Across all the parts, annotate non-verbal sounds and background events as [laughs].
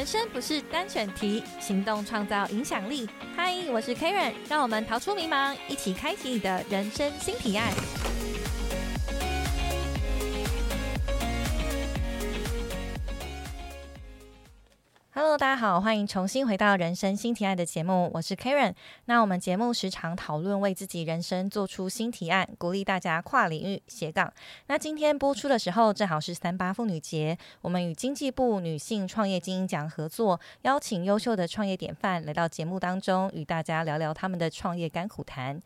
人生不是单选题，行动创造影响力。嗨，我是 Karen，让我们逃出迷茫，一起开启你的人生新提案。Hello，大家好，欢迎重新回到人生新提案的节目，我是 Karen。那我们节目时常讨论为自己人生做出新提案，鼓励大家跨领域斜杠。那今天播出的时候，正好是三八妇女节，我们与经济部女性创业精英奖合作，邀请优秀的创业典范来到节目当中，与大家聊聊他们的创业甘苦谈。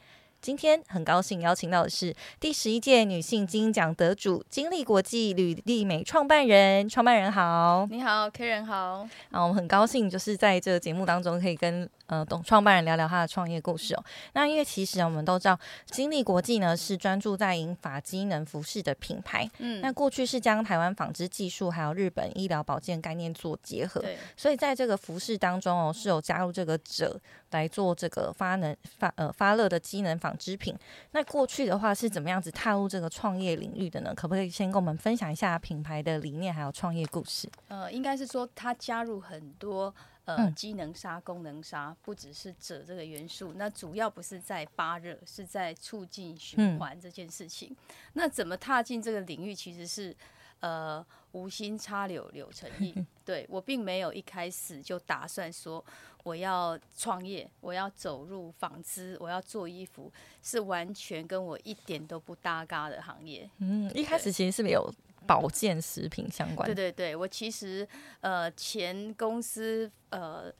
今天很高兴邀请到的是第十一届女性金奖得主金立国际履历美创办人，创办人好，你好，K 人好，啊，我们很高兴就是在这个节目当中可以跟。呃，董创办人聊聊他的创业故事哦。那因为其实我们都知道，金利国际呢是专注在银发机能服饰的品牌。嗯，那过去是将台湾纺织技术还有日本医疗保健概念做结合。所以在这个服饰当中哦，是有加入这个褶来做这个发能发呃发热的机能纺织品。那过去的话是怎么样子踏入这个创业领域的呢？可不可以先跟我们分享一下品牌的理念还有创业故事？呃，应该是说他加入很多。呃，机能纱、功能纱不只是锗这个元素，那主要不是在发热，是在促进循环这件事情。那怎么踏进这个领域，其实是呃无心插柳柳成荫。[laughs] 对我并没有一开始就打算说我要创业，我要走入纺织，我要做衣服，是完全跟我一点都不搭嘎的行业。嗯，一开始其实是没有。保健食品相关。对对对，我其实呃前公司呃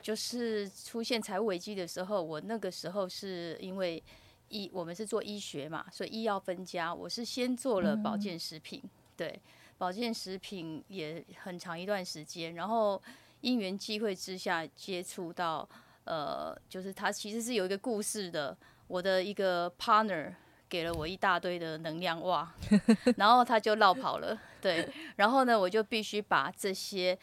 就是出现财务危机的时候，我那个时候是因为医我们是做医学嘛，所以医药分家，我是先做了保健食品，对保健食品也很长一段时间，然后因缘际会之下接触到呃就是它其实是有一个故事的，我的一个 partner。给了我一大堆的能量袜，[laughs] 然后他就绕跑了，对，然后呢，我就必须把这些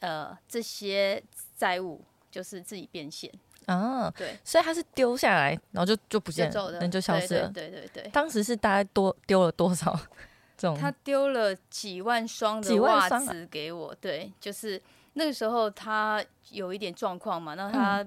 呃这些债务就是自己变现。啊，对，所以他是丢下来，然后就就不见了，人就消失了，对对对。当时是大概多丢了多少？[laughs] 这种？他丢了几万双的袜子给我，对，就是那个时候他有一点状况嘛，然后他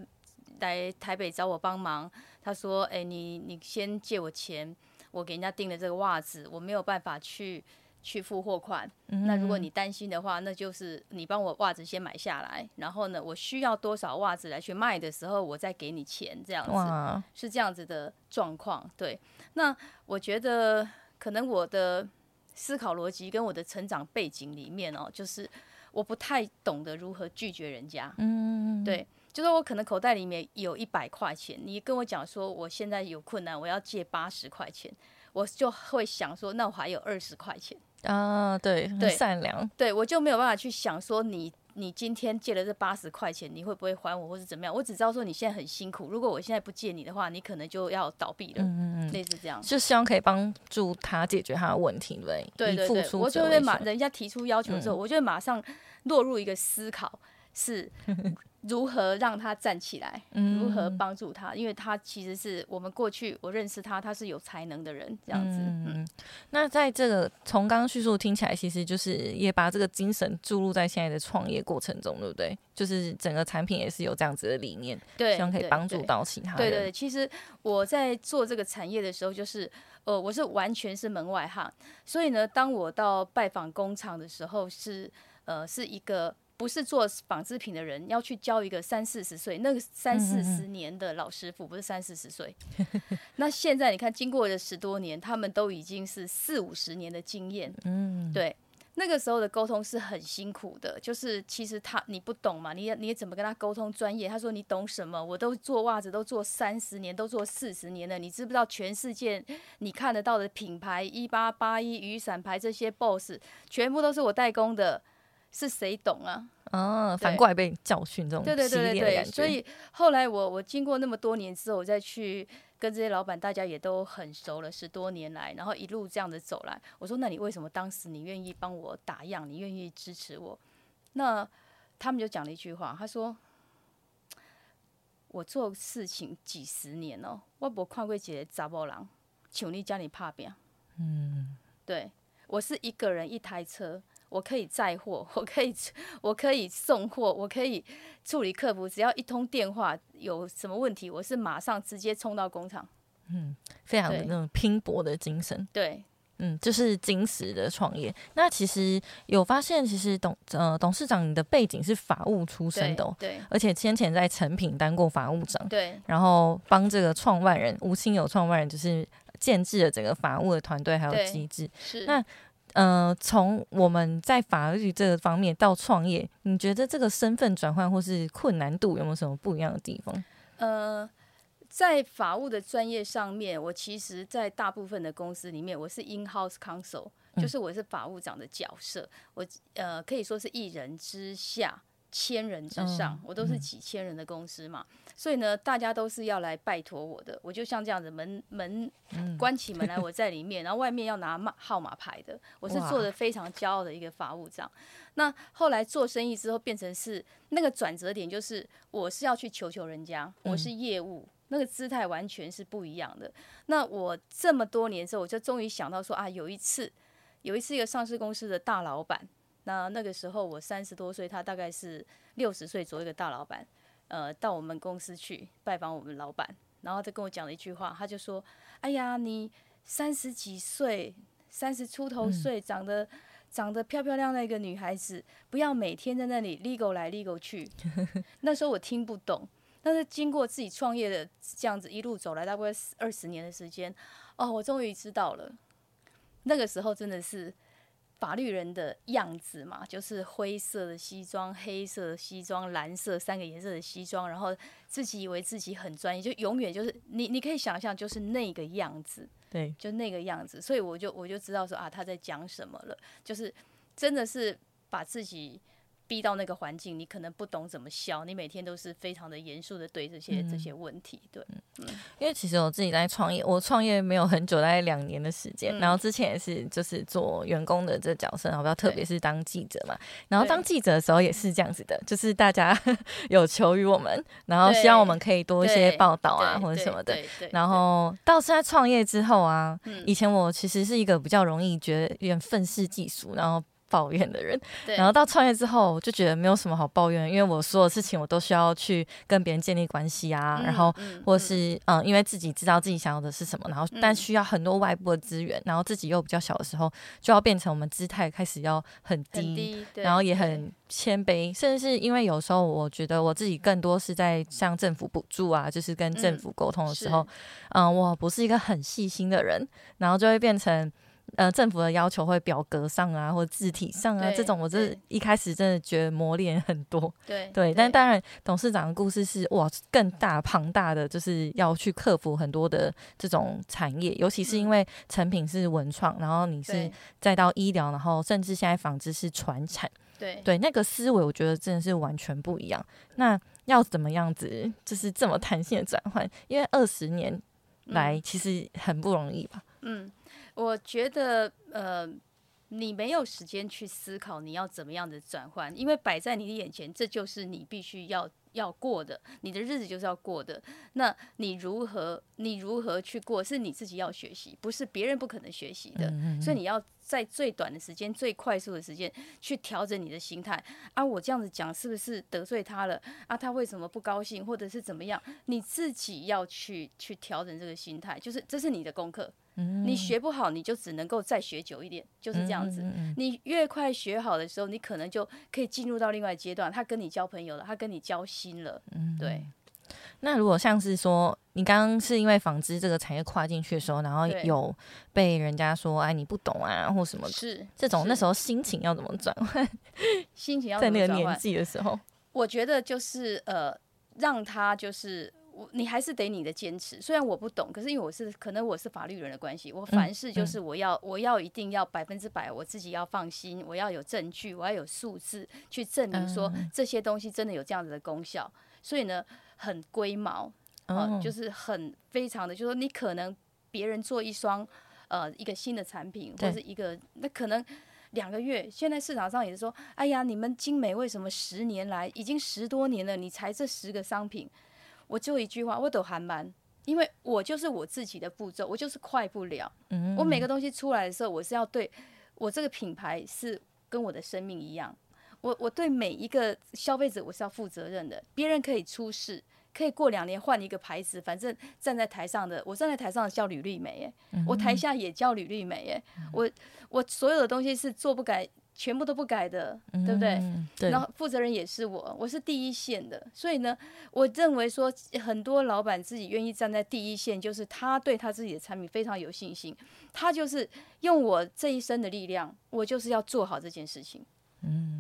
来台北找我帮忙。他说：“哎，你你先借我钱，我给人家订了这个袜子，我没有办法去去付货款。那如果你担心的话，那就是你帮我袜子先买下来，然后呢，我需要多少袜子来去卖的时候，我再给你钱，这样子是这样子的状况。对，那我觉得可能我的思考逻辑跟我的成长背景里面哦，就是我不太懂得如何拒绝人家。嗯，对。”就是我可能口袋里面有一百块钱，你跟我讲说我现在有困难，我要借八十块钱，我就会想说，那我还有二十块钱啊，对，很善良，对我就没有办法去想说你你今天借了这八十块钱，你会不会还我，或是怎么样？我只知道说你现在很辛苦，如果我现在不借你的话，你可能就要倒闭了，嗯嗯嗯，类似这样，就希望可以帮助他解决他的问题，对对对对，我就会马人家提出要求的时候，我就会马上落入一个思考是。[laughs] 如何让他站起来？如何帮助他？因为他其实是我们过去我认识他，他是有才能的人，这样子。嗯，那在这个从刚刚叙述听起来，其实就是也把这个精神注入在现在的创业过程中，对不对？就是整个产品也是有这样子的理念，对，希望可以帮助到其他人。对对，其实我在做这个产业的时候，就是呃，我是完全是门外汉，所以呢，当我到拜访工厂的时候，是呃，是一个。不是做纺织品的人要去教一个三四十岁那个三四十年的老师傅，不是三四十岁。[laughs] 那现在你看，经过了十多年，他们都已经是四五十年的经验。嗯，对，那个时候的沟通是很辛苦的，就是其实他你不懂嘛，你你怎么跟他沟通专业？他说你懂什么？我都做袜子都做三十年，都做四十年了，你知不知道全世界你看得到的品牌一八八一雨伞牌这些 BOSS 全部都是我代工的。是谁懂啊？啊，反过来被教训这种对对对对所以后来我我经过那么多年之后，我再去跟这些老板，大家也都很熟了，十多年来，然后一路这样子走来。我说，那你为什么当时你愿意帮我打样，你愿意支持我？那他们就讲了一句话，他说：“我做事情几十年哦，我不看过几个杂波郎，求你家里怕病。”嗯，对我是一个人一台车。我可以载货，[laughs] 我可以我可以送货，我可以处理客服，只要一通电话有什么问题，我是马上直接冲到工厂。嗯，非常的那种拼搏的精神。对。嗯，就是金石的创业。那其实有发现，其实董呃董事长你的背景是法务出身的哦，对，而且先前在成品当过法务长，对，然后帮这个创办人吴清友创办人就是建制了整个法务的团队还有机制。是那呃，从我们在法律这个方面到创业，你觉得这个身份转换或是困难度有没有什么不一样的地方？呃。在法务的专业上面，我其实，在大部分的公司里面，我是 in house counsel，就是我是法务长的角色。我呃，可以说是一人之下，千人之上，我都是几千人的公司嘛。所以呢，大家都是要来拜托我的。我就像这样子，门门关起门来，[laughs] 我在里面，然后外面要拿码号码牌的，我是做的非常骄傲的一个法务长。那后来做生意之后，变成是那个转折点，就是我是要去求求人家，我是业务。那个姿态完全是不一样的。那我这么多年之后，我就终于想到说啊，有一次，有一次一个上市公司的大老板，那那个时候我三十多岁，他大概是六十岁左右的大老板，呃，到我们公司去拜访我们老板，然后他跟我讲了一句话，他就说：“哎呀，你三十几岁，三十出头岁，长得长得漂漂亮亮一个女孩子，不要每天在那里 legal 来 legal 去。[laughs] ”那时候我听不懂。但是经过自己创业的这样子一路走来，大概二十年的时间，哦，我终于知道了，那个时候真的是法律人的样子嘛，就是灰色的西装、黑色的西装、蓝色三个颜色的西装，然后自己以为自己很专业，就永远就是你，你可以想象就是那个样子，对，就那个样子，所以我就我就知道说啊，他在讲什么了，就是真的是把自己。逼到那个环境，你可能不懂怎么笑，你每天都是非常的严肃的对这些这些问题，对，嗯，因为其实我自己在创业，我创业没有很久，大概两年的时间，然后之前也是就是做员工的这角色，然后比较特别是当记者嘛，然后当记者的时候也是这样子的，就是大家 [laughs] 有求于我们，然后希望我们可以多一些报道啊或者什么的，然后到现在创业之后啊，以前我其实是一个比较容易觉得有点愤世嫉俗，然后。抱怨的人，然后到创业之后，我就觉得没有什么好抱怨，因为我所有事情我都需要去跟别人建立关系啊，然后或是嗯，因为自己知道自己想要的是什么，然后但需要很多外部的资源，然后自己又比较小的时候，就要变成我们姿态开始要很低，然后也很谦卑，甚至是因为有时候我觉得我自己更多是在向政府补助啊，就是跟政府沟通的时候，嗯，我不是一个很细心的人，然后就会变成。呃，政府的要求会表格上啊，或者字体上啊，这种我这一开始真的觉得磨练很多。[laughs] 对对，但当然董事长的故事是哇，更大庞大的，就是要去克服很多的这种产业，尤其是因为成品是文创，然后你是再到医疗，然后甚至现在纺织是传产。对对，那个思维我觉得真的是完全不一样。那要怎么样子，就是这么弹性的转换？因为二十年来其实很不容易吧？嗯。我觉得，呃，你没有时间去思考你要怎么样的转换，因为摆在你的眼前，这就是你必须要要过的，你的日子就是要过的。那你如何，你如何去过，是你自己要学习，不是别人不可能学习的。所以你要在最短的时间、最快速的时间去调整你的心态。啊，我这样子讲是不是得罪他了？啊，他为什么不高兴，或者是怎么样？你自己要去去调整这个心态，就是这是你的功课。你学不好，你就只能够再学久一点，就是这样子。你越快学好的时候，你可能就可以进入到另外阶段。他跟你交朋友了，他跟你交心了。嗯，对。那如果像是说，你刚刚是因为纺织这个产业跨进去的时候，然后有被人家说哎你不懂啊，或什么是这种，那时候心情要怎么转换？心情要在那个年纪的时候，我觉得就是呃，让他就是。我你还是得你的坚持，虽然我不懂，可是因为我是可能我是法律人的关系，我凡事就是我要我要一定要百分之百，我自己要放心，我要有证据，我要有数字去证明说这些东西真的有这样子的功效，所以呢很龟毛，啊，就是很非常的，就是说你可能别人做一双呃一个新的产品或者一个那可能两个月，现在市场上也是说，哎呀，你们精美为什么十年来已经十多年了，你才这十个商品？我就一句话，我都还蛮，因为我就是我自己的步骤，我就是快不了。我每个东西出来的时候，我是要对我这个品牌是跟我的生命一样，我我对每一个消费者我是要负责任的。别人可以出事，可以过两年换一个牌子，反正站在台上的我站在台上叫履历美，哎，我台下也叫履历美，哎，我我所有的东西是做不改。全部都不改的，对不对？然后负责人也是我，我是第一线的，所以呢，我认为说很多老板自己愿意站在第一线，就是他对他自己的产品非常有信心，他就是用我这一生的力量，我就是要做好这件事情。嗯，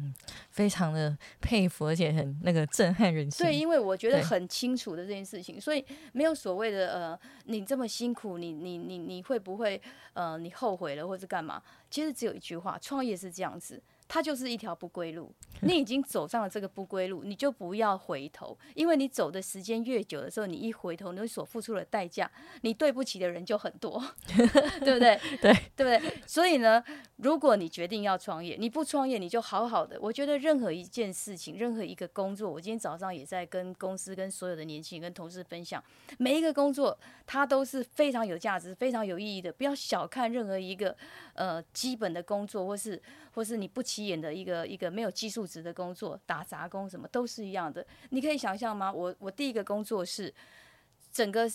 非常的佩服，而且很那个震撼人心。对，因为我觉得很清楚的这件事情，所以没有所谓的呃，你这么辛苦，你你你你会不会呃，你后悔了或者干嘛？其实只有一句话，创业是这样子。它就是一条不归路，你已经走上了这个不归路，你就不要回头，因为你走的时间越久的时候，你一回头，你所付出的代价，你对不起的人就很多，[laughs] 对不对？[laughs] 对，对不对？所以呢，如果你决定要创业，你不创业，你就好好的。我觉得任何一件事情，任何一个工作，我今天早上也在跟公司、跟所有的年轻人、跟同事分享，每一个工作它都是非常有价值、非常有意义的。不要小看任何一个呃基本的工作，或是或是你不起。眼的一个一个没有技术值的工作，打杂工什么都是一样的。你可以想象吗？我我第一个工作是整个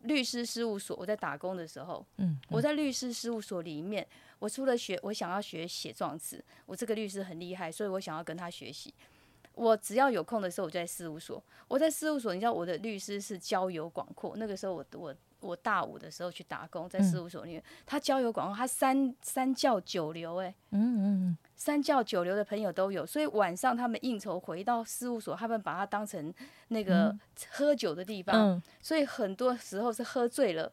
律师事务所。我在打工的时候，嗯，我在律师事务所里面，我除了学，我想要学写状词。我这个律师很厉害，所以我想要跟他学习。我只要有空的时候，我就在事务所。我在事务所，你知道我的律师是交友广阔。那个时候，我我。我大五的时候去打工，在事务所里面，他交友广他三三教九流，哎，嗯嗯，三教九流的朋友都有，所以晚上他们应酬回到事务所，他们把它当成那个喝酒的地方，所以很多时候是喝醉了，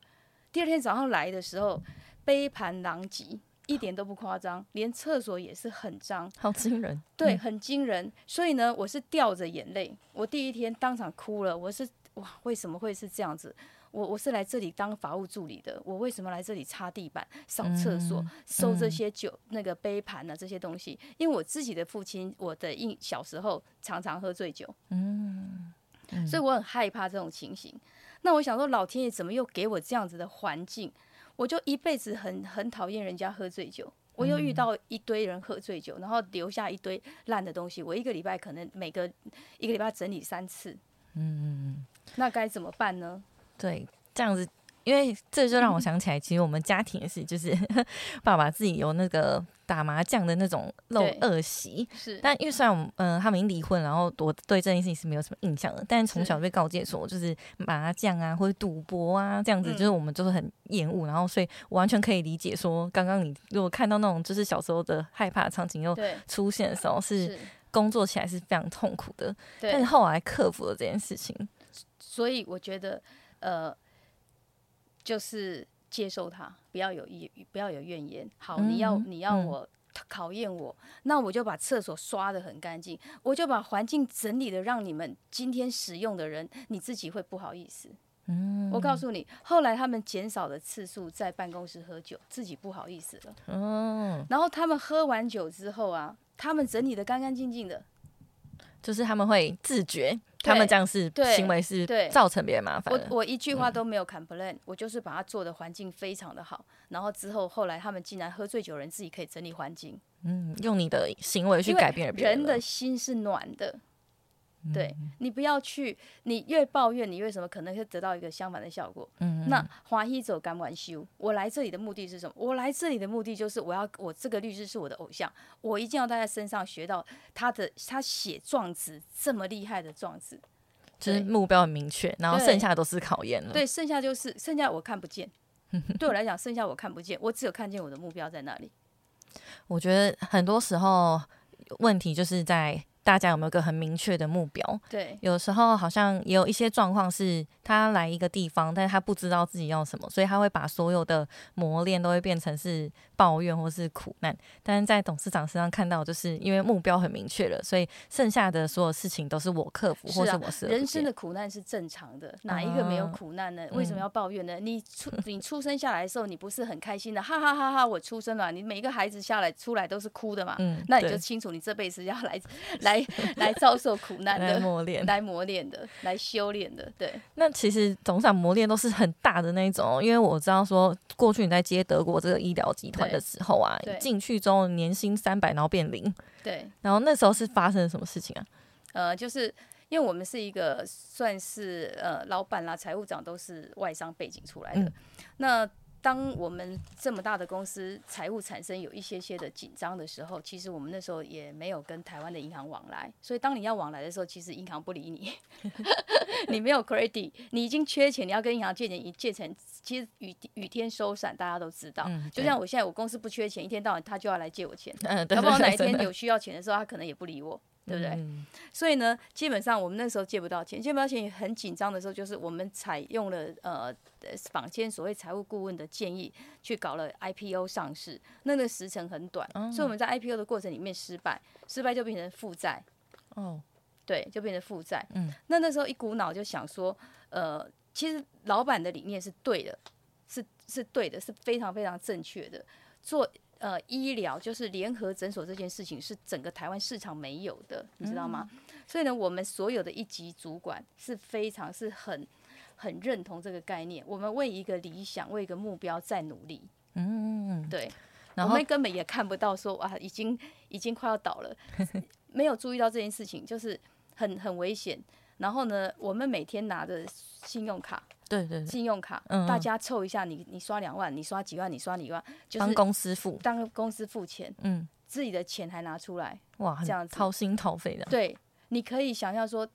第二天早上来的时候杯盘狼藉，一点都不夸张，连厕所也是很脏，好惊人，对，很惊人，所以呢，我是掉着眼泪，我第一天当场哭了，我是哇，为什么会是这样子？我我是来这里当法务助理的，我为什么来这里擦地板、扫厕所、收这些酒那个杯盘啊？这些东西，因为我自己的父亲，我的印小时候常常喝醉酒，嗯，所以我很害怕这种情形。那我想说，老天爷怎么又给我这样子的环境？我就一辈子很很讨厌人家喝醉酒，我又遇到一堆人喝醉酒，然后留下一堆烂的东西。我一个礼拜可能每个一个礼拜整理三次，嗯，那该怎么办呢？对，这样子，因为这就让我想起来，其实我们家庭也是，就是 [laughs] 爸爸自己有那个打麻将的那种陋恶习。是，但因为虽然我们嗯他们已经离婚，然后我对这件事情是没有什么印象的，但是从小被告诫说，就是麻将啊或者赌博啊这样子，就是我们就是很厌恶，然后所以完全可以理解说，刚刚你如果看到那种就是小时候的害怕场景又出现的时候，是工作起来是非常痛苦的。但是后来克服了这件事情，所以我觉得。呃，就是接受他，不要有意，不要有怨言。好，你要你要我考验我，那我就把厕所刷的很干净，我就把环境整理的让你们今天使用的人，你自己会不好意思。嗯，我告诉你，后来他们减少的次数在办公室喝酒，自己不好意思了。嗯，然后他们喝完酒之后啊，他们整理的干干净净的。就是他们会自觉，他们这样是行为是造成别人麻烦。我我一句话都没有 complain，我就是把他做的环境非常的好。然后之后后来他们竟然喝醉酒人自己可以整理环境，嗯，用你的行为去改变别人。人的心是暖的。对你不要去，你越抱怨，你为什么可能会得到一个相反的效果？嗯，那华裔走敢玩修，我来这里的目的是什么？我来这里的目的就是我要我这个律师是我的偶像，我一定要在他身上学到他的他写状子这么厉害的状子，就是目标很明确，然后剩下都是考验了。对，剩下就是剩下我看不见，对我来讲，剩下我看不见，我只有看见我的目标在那里。我觉得很多时候问题就是在。大家有没有个很明确的目标？对，有时候好像也有一些状况是，他来一个地方，但是他不知道自己要什么，所以他会把所有的磨练都会变成是抱怨或是苦难。但是在董事长身上看到，就是因为目标很明确了，所以剩下的所有事情都是我克服，或是我是人生的苦难是正常的，哪一个没有苦难呢？为什么要抱怨呢？你出你出生下来的时候，你不是很开心的，哈哈哈哈！我出生了，你每一个孩子下来出来都是哭的嘛？嗯，那你就清楚你这辈子要来来。来 [laughs] 来遭受苦难的磨练，来磨练的，来修炼的，对。那其实董事长磨练都是很大的那一种，因为我知道说过去你在接德国这个医疗集团，的时候啊，进去之后年薪三百，然后变零。对。然后那时候是发生了什么事情啊？呃，就是因为我们是一个算是呃老板啦，财务长都是外商背景出来的，那。当我们这么大的公司财务产生有一些些的紧张的时候，其实我们那时候也没有跟台湾的银行往来，所以当你要往来的时候，其实银行不理你，[laughs] 你没有 credit，你已经缺钱，你要跟银行借钱，借钱其实雨雨天收伞，大家都知道。就像我现在我公司不缺钱，一天到晚他就要来借我钱，嗯，要不然哪一天有需要钱的时候，他可能也不理我。对不对？所以呢，基本上我们那时候借不到钱，借不到钱也很紧张的时候，就是我们采用了呃坊间所谓财务顾问的建议，去搞了 IPO 上市。那个时程很短，所以我们在 IPO 的过程里面失败，失败就变成负债。哦，对，就变成负债。嗯，那那时候一股脑就想说，呃，其实老板的理念是对的，是是对的，是非常非常正确的。做呃，医疗就是联合诊所这件事情是整个台湾市场没有的，你知道吗？所以呢，我们所有的一级主管是非常是很很认同这个概念。我们为一个理想、为一个目标在努力。嗯，对。我们根本也看不到说哇，已经已经快要倒了，[laughs] 没有注意到这件事情，就是很很危险。然后呢，我们每天拿着信用卡。对对，信用卡，大家凑一下，你你刷两万，你刷几万，你刷几万，就是当公司付，当公司付钱，嗯，自己的钱还拿出来，哇，这样子掏心掏肺的。对，你可以想象说，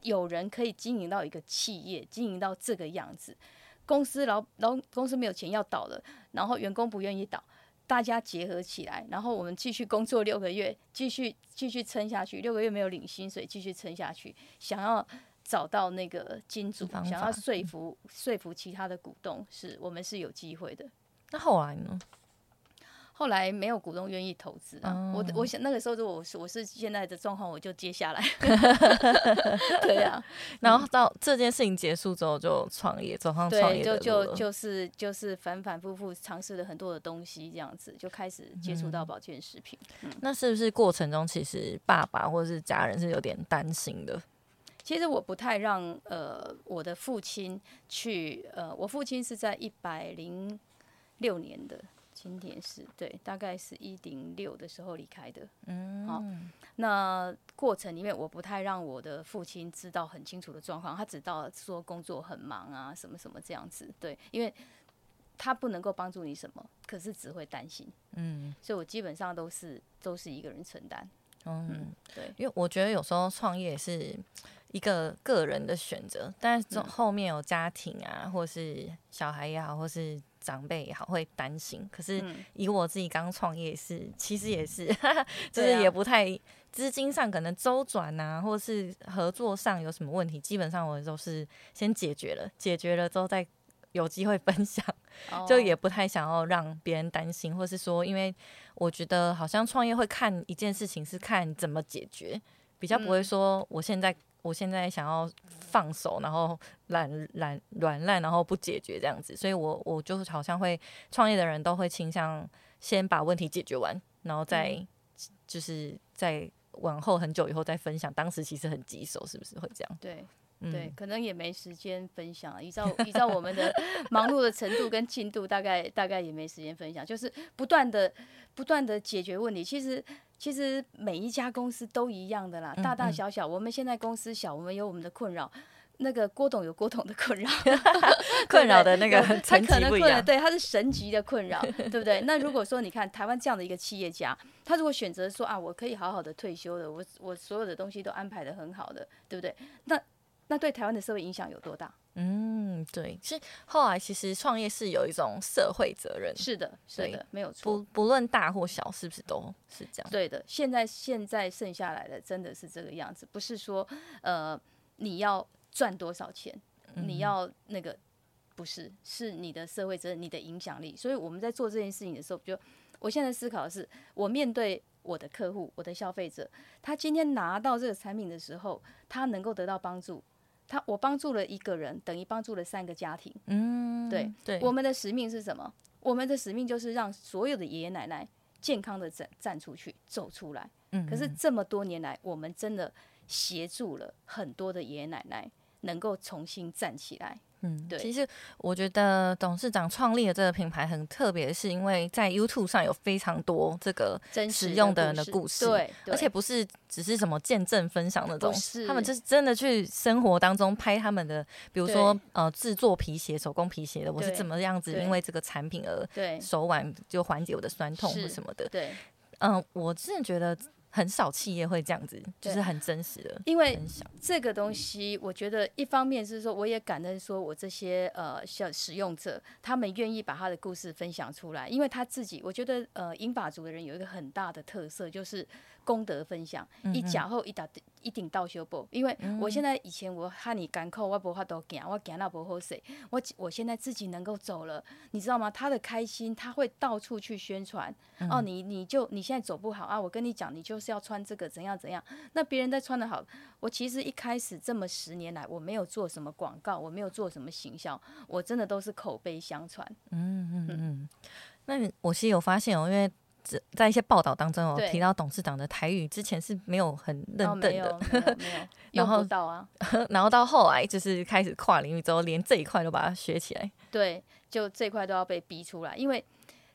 有人可以经营到一个企业，经营到这个样子，公司老老公司没有钱要倒了，然后员工不愿意倒，大家结合起来，然后我们继续工作六个月，继续继续撑下去，六个月没有领薪水，继续撑下去，想要。找到那个金主，想要说服说服其他的股东，是我们是有机会的。那后来呢？后来没有股东愿意投资啊。我我想那个时候，如果我是我是现在的状况，我就接下来。[laughs] 对呀，[laughs] 然后到这件事情结束之后，就创业，走上创业就就就是就是反反复复尝试了很多的东西，这样子就开始接触到保健食品。那是不是过程中其实爸爸或者是家人是有点担心的？其实我不太让呃我的父亲去呃，我父亲是在一百零六年的今年是对，大概是一零六的时候离开的。嗯，好，那过程里面我不太让我的父亲知道很清楚的状况，他只道说工作很忙啊，什么什么这样子。对，因为他不能够帮助你什么，可是只会担心。嗯，所以我基本上都是都是一个人承担。嗯，对，因为我觉得有时候创业是。一个个人的选择，但是后面有家庭啊，或是小孩也好，或是长辈也好，会担心。可是以我自己刚创业是，其实也是，就是也不太资金上可能周转啊，或是合作上有什么问题，基本上我都是先解决了，解决了之后再有机会分享，就也不太想要让别人担心，或是说，因为我觉得好像创业会看一件事情是看怎么解决，比较不会说我现在。我现在想要放手，然后懒懒软烂，然后不解决这样子，所以我我就好像会创业的人都会倾向先把问题解决完，然后再就是在往后很久以后再分享，当时其实很棘手，是不是会这样？对。对，可能也没时间分享。依照依照我们的 [laughs] 忙碌的程度跟进度，大概大概也没时间分享。就是不断的不断的解决问题。其实其实每一家公司都一样的啦，大大小小。我们现在公司小，我们有我们的困扰。那个郭董有郭董的困扰，[laughs] 困扰的那个他可能困扰，对，他是神级的困扰，[laughs] 对不对？那如果说你看台湾这样的一个企业家，他如果选择说啊，我可以好好的退休的，我我所有的东西都安排的很好的，对不对？那那对台湾的社会影响有多大？嗯，对，其实后来其实创业是有一种社会责任，是的，是的，没有错，不不论大或小，是不是都是这样？对的，现在现在剩下来的真的是这个样子，不是说呃你要赚多少钱，你要那个不是，是你的社会责任，你的影响力。所以我们在做这件事情的时候，就我现在思考的是，我面对我的客户，我的消费者，他今天拿到这个产品的时候，他能够得到帮助。他我帮助了一个人，等于帮助了三个家庭。嗯，对对。我们的使命是什么？我们的使命就是让所有的爷爷奶奶健康的站站出去，走出来。嗯。可是这么多年来，我们真的协助了很多的爷爷奶奶，能够重新站起来。嗯，对其实我觉得董事长创立的这个品牌很特别，是因为在 YouTube 上有非常多这个使用的人的故故事，而且不是只是什么见证分享那种他们就是真的去生活当中拍他们的，比如说呃制作皮鞋、手工皮鞋的，我是怎么样子因为这个产品而对手腕就缓解我的酸痛或什么的。对，嗯、我真的觉得很少企业会这样子，就是很真实的因为。这个东西，我觉得一方面是说，我也感恩说我这些呃小使用者，他们愿意把他的故事分享出来，因为他自己，我觉得呃英法族的人有一个很大的特色，就是功德分享，一讲后一打一顶到修补。因为我现在以前我和你干扣，我不法都行，我行那不好势，我我现在自己能够走了，你知道吗？他的开心，他会到处去宣传。哦，你你就你现在走不好啊，我跟你讲，你就是要穿这个怎样怎样。那别人在穿的好，我其实一开始这么十年来，我没有做什么广告，我没有做什么行销，我真的都是口碑相传。嗯嗯嗯那你我其实有发现哦，因为在在一些报道当中有提到董事长的台语之前是没有很认哦，证没有的，没有没有，[laughs] 用后到啊。[laughs] 然后到后来就是开始跨领域之后，连这一块都把它学起来。对，就这块都要被逼出来，因为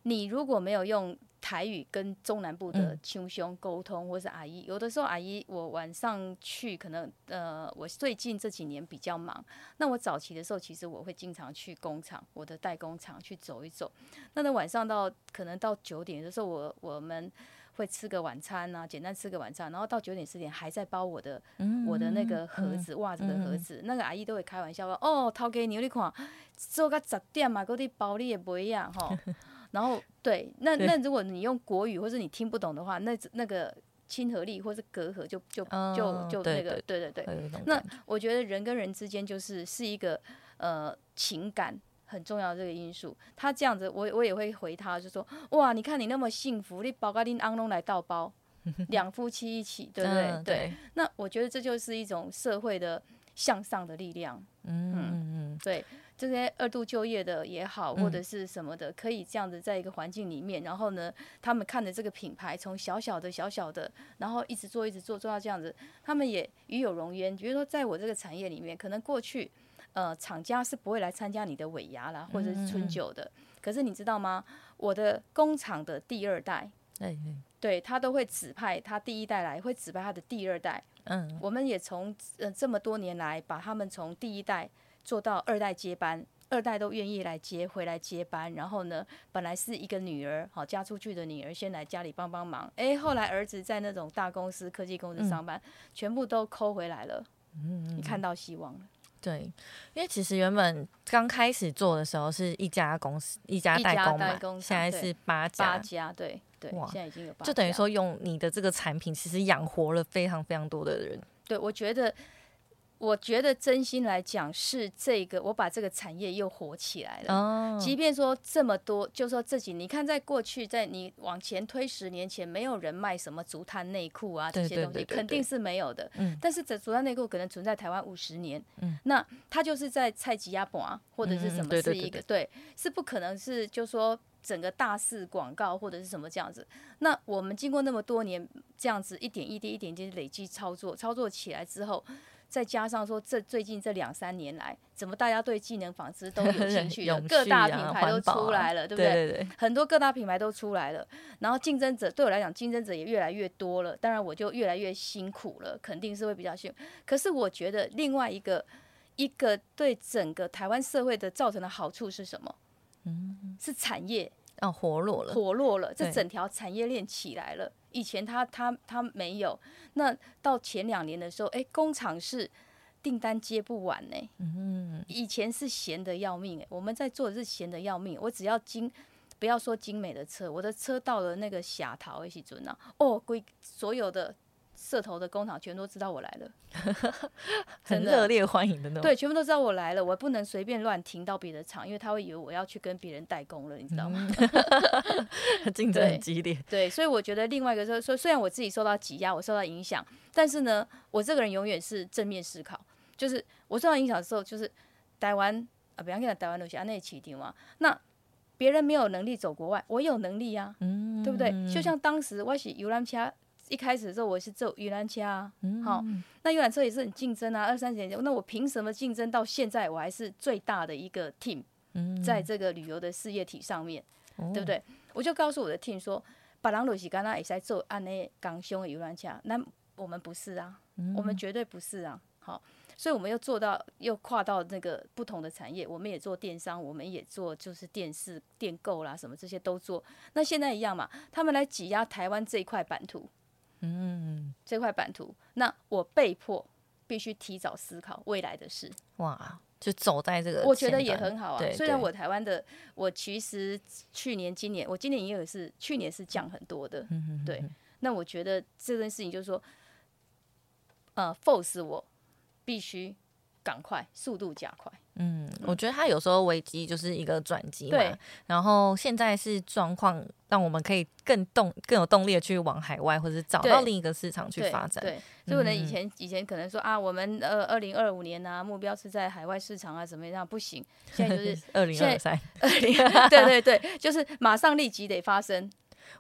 你如果没有用台语跟中南部的亲兄兄沟通，或是阿姨，有的时候阿姨我晚上去，可能呃，我最近这几年比较忙，那我早期的时候，其实我会经常去工厂，我的代工厂去走一走。那那晚上到可能到九点的时候，我我们。会吃个晚餐啊，简单吃个晚餐，然后到九点十点还在包我的、我的那个盒子、袜子的盒子，那个阿姨都会开玩笑说：“哦，掏给你，你看做到十点嘛，搁啲包你也不一样哈。” [laughs] 然后对，那那如果你用国语或是你听不懂的话，那那个亲和力或是隔阂就就哦就就对那个对对对。那我觉得人跟人之间就是是一个呃情感很重要的这个因素。他这样子，我我也会回他，就说哇，你看你那么幸福，你包个恁昂拢来倒包，[laughs] 两夫妻一起，对不对？嗯对。那我觉得这就是一种社会的向上的力量。嗯嗯嗯，对这些二度就业的也好，或者是什么的，可以这样子在一个环境里面，然后呢，他们看着这个品牌从小小的小小的，然后一直做一直做做到这样子，他们也与有荣焉。比如说，在我这个产业里面，可能过去呃厂家是不会来参加你的尾牙啦，或者是春酒的，可是你知道吗？我的工厂的第二代。对他都会指派他第一代来，会指派他的第二代，嗯我们也从呃这么多年来，把他们从第一代做到二代接班，二代都愿意来接回来接班。然后呢，本来是一个女儿，好嫁出去的女儿，先来家里帮帮忙。诶，后来儿子在那种大公司、科技公司上班，全部都抠回来了。嗯你看到希望了，对，因为其实原本刚开始做的时候是一家公司一家代工嘛工，现在是八八家，家，对对，现在已经有八家，就等于说用你的这个产品，其实养活了非常非常多的人。对，我觉得，我觉得真心来讲，是这个我把这个产业又火起来了。哦，即便说这么多，就说这几，你看在过去，在你往前推十年前，没有人卖什么竹炭内裤啊这些东西，对对对对肯定是没有的。嗯但是这竹炭内裤可能存在台湾五十年，嗯那它就是在菜吉亚啊或者是什么是一个对，是不可能是就说整个大肆广告或者是什么这样子。那我们经过那么多年这样子一点一滴一点一滴累积操作，操作起来之后。再加上说，这最近这两三年来，怎么大家对技能纺织都有 [laughs] 兴趣了？永各大品牌都出来了，对不对对对，很多各大品牌都出来了，然后竞争者对我来讲，竞争者也越来越多了。当然，我就越来越辛苦了，肯定是会比较辛苦。可是我觉得另外一个一个对整个台湾社会的造成的好处是什么？嗯，是产业哦，活络了，活络了，这整条产业链起来了。以前他他他没有，那到前两年的时候，哎，工厂是订单接不完呢、嗯，以前是闲的要命、欸，我们在做的是闲的要命。我只要精，不要说精美的车，我的车到了那个霞桃一起准啊，哦，归所有的社头的工厂全都知道我来了，[laughs] 很热烈欢迎的那种。对，全部都知道我来了，我不能随便乱停到别的厂，因为他会以为我要去跟别人代工了，你知道吗？[laughs] 竞争对很激烈。对，所以我觉得另外一个说说，虽然我自己受到挤压，我受到影响，但是呢，我这个人永远是正面思考。就是我受到影响的时候，就是台湾啊，比方讲台湾留下那起定嘛，那别人没有能力走国外，我有能力啊，嗯，对不对？就像当时我是游览车一开始的时候我是做游览车啊，好，那游览车也是很竞争啊，二三十年前，那我凭什么竞争到现在我还是最大的一个 team，在这个旅游的事业体上面，对不对？我就告诉我的 team 说，把朗鲁西刚刚也在做安内港凶的游览车，那我们不是啊，我们绝对不是啊，好。所以我们又做到，又跨到那个不同的产业，我们也做电商，我们也做就是电视、电购啦，什么这些都做。那现在一样嘛，他们来挤压台湾这一块版图，嗯，这块版图，那我被迫必须提早思考未来的事。哇，就走在这个，我觉得也很好啊。虽然我台湾的，我其实去年、今年，我今年也有是，去年是降很多的。嗯对。那我觉得这件事情就是说，呃，force 我。必须赶快，速度加快。嗯，我觉得他有时候危机就是一个转机嘛。然后现在是状况，让我们可以更动、更有动力的去往海外，或者是找到另一个市场去发展。对，所以可能以前以前可能说啊，我们呃二零二五年啊，目标是在海外市场啊，怎么样？不行，现在就是 [laughs] 二零二三。[laughs] 二零对对对，就是马上立即得发生。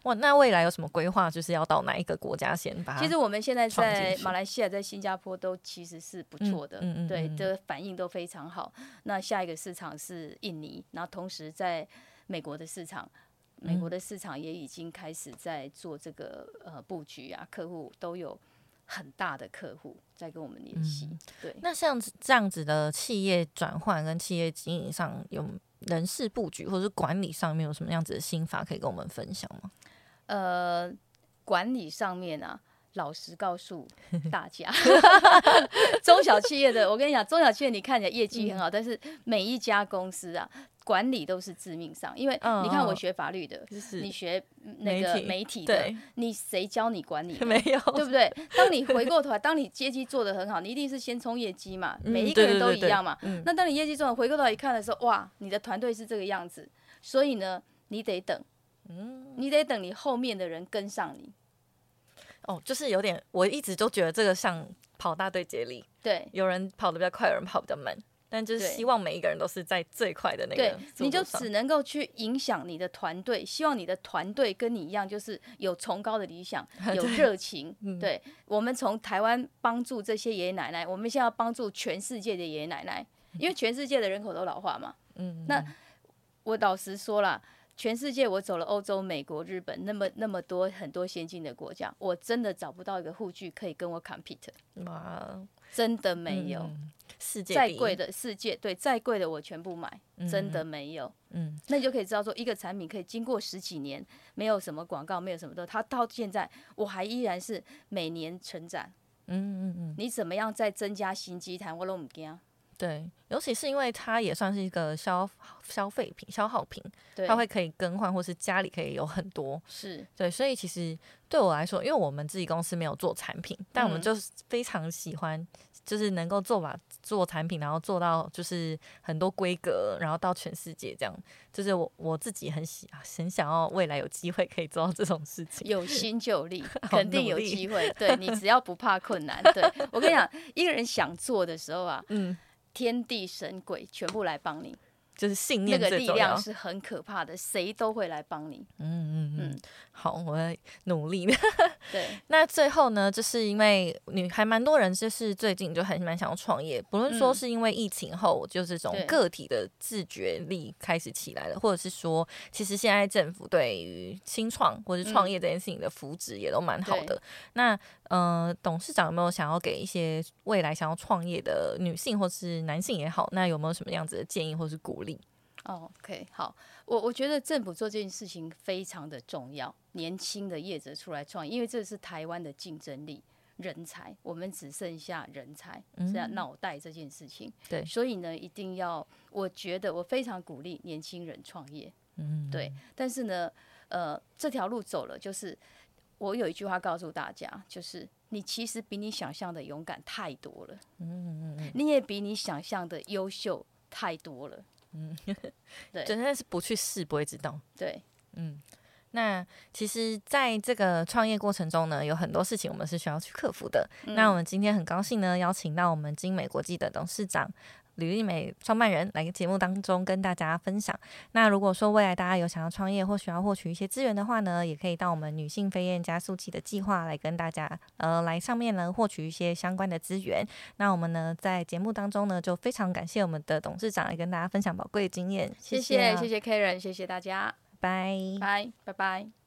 哇，那未来有什么规划？就是要到哪一个国家先吧？其实我们现在在马来西亚、在新加坡都其实是不错的，对的反应都非常好。那下一个市场是印尼，然后同时在美国的市场，美国的市场也已经开始在做这个呃布局啊，客户都有很大的客户在跟我们联系。对，那像这样子的企业转换跟企业经营上有。人事布局或者是管理上面有什么样子的心法可以跟我们分享吗？呃，管理上面啊，老实告诉 [laughs] 大家，中小企业的，我跟你讲，中小企业你看起来业绩很好，但是每一家公司啊。管理都是致命伤，因为你看我学法律的，你学那个媒体的，你谁教你管理？[laughs] 没有，对不对？[laughs] 当你回过头来，当你业绩做得很好，你一定是先冲业绩嘛，每一个人都一样嘛。那当你业绩做，回过头一看的时候，哇，你的团队是这个样子，所以呢，你得等，嗯，你得等你后面的人跟上你。哦，就是有点，我一直都觉得这个像跑大队接力，对，有人跑得比较快，有人跑比较慢。但就是希望每一个人都是在最快的那个，对，你就只能够去影响你的团队，希望你的团队跟你一样，就是有崇高的理想，[laughs] 有热情。对，我们从台湾帮助这些爷爷奶奶，我们现在要帮助全世界的爷爷奶奶，因为全世界的人口都老化嘛。嗯，那我老实说了，全世界我走了欧洲、美国、日本，那么那么多很多先进的国家，我真的找不到一个护具可以跟我 compete。哇，真的没有。世界再贵的世界对再贵的我全部买，真的没有。嗯，那你就可以知道说，一个产品可以经过十几年，没有什么广告，没有什么的，它到现在我还依然是每年成长。嗯嗯嗯，你怎么样再增加新机台？我都唔惊。对，尤其是因为它也算是一个消消费品、消耗品，它会可以更换，或是家里可以有很多。是对，所以其实对我来说，因为我们自己公司没有做产品，但我们就是非常喜欢。就是能够做把做产品，然后做到就是很多规格，然后到全世界这样，就是我我自己很喜很想要未来有机会可以做到这种事情。有 [laughs] 心就有力，肯定有机会。[laughs] 对你只要不怕困难，对我跟你讲，一个人想做的时候啊，嗯，天地神鬼全部来帮你。就是信念，那个力量是很可怕的，谁都会来帮你。嗯嗯嗯，好，我会努力。[laughs] 对，那最后呢，就是因为女还蛮多人，就是最近就还蛮想要创业，不论说是因为疫情后，就是这种个体的自觉力开始起来了，或者是说，其实现在政府对于新创或者创业这件事情的扶持也都蛮好的。那呃，董事长有没有想要给一些未来想要创业的女性或是男性也好，那有没有什么样子的建议或是鼓励？哦，OK，好，我我觉得政府做这件事情非常的重要，年轻的业者出来创业，因为这是台湾的竞争力人才，我们只剩下人才，这样脑袋这件事情，对，所以呢，一定要，我觉得我非常鼓励年轻人创业，嗯，对，但是呢，呃，这条路走了就是。我有一句话告诉大家，就是你其实比你想象的勇敢太多了，嗯嗯嗯，你也比你想象的优秀太多了，嗯，[laughs] 对，真的是不去试不会知道，对，嗯。那其实，在这个创业过程中呢，有很多事情我们是需要去克服的。那我们今天很高兴呢，邀请到我们精美国际的董事长吕丽美创办人来节目当中跟大家分享。那如果说未来大家有想要创业或需要获取一些资源的话呢，也可以到我们女性飞燕加速器的计划来跟大家呃来上面呢获取一些相关的资源。那我们呢在节目当中呢就非常感谢我们的董事长来跟大家分享宝贵的经验。谢谢谢谢 Karen，谢谢大家，拜拜拜拜。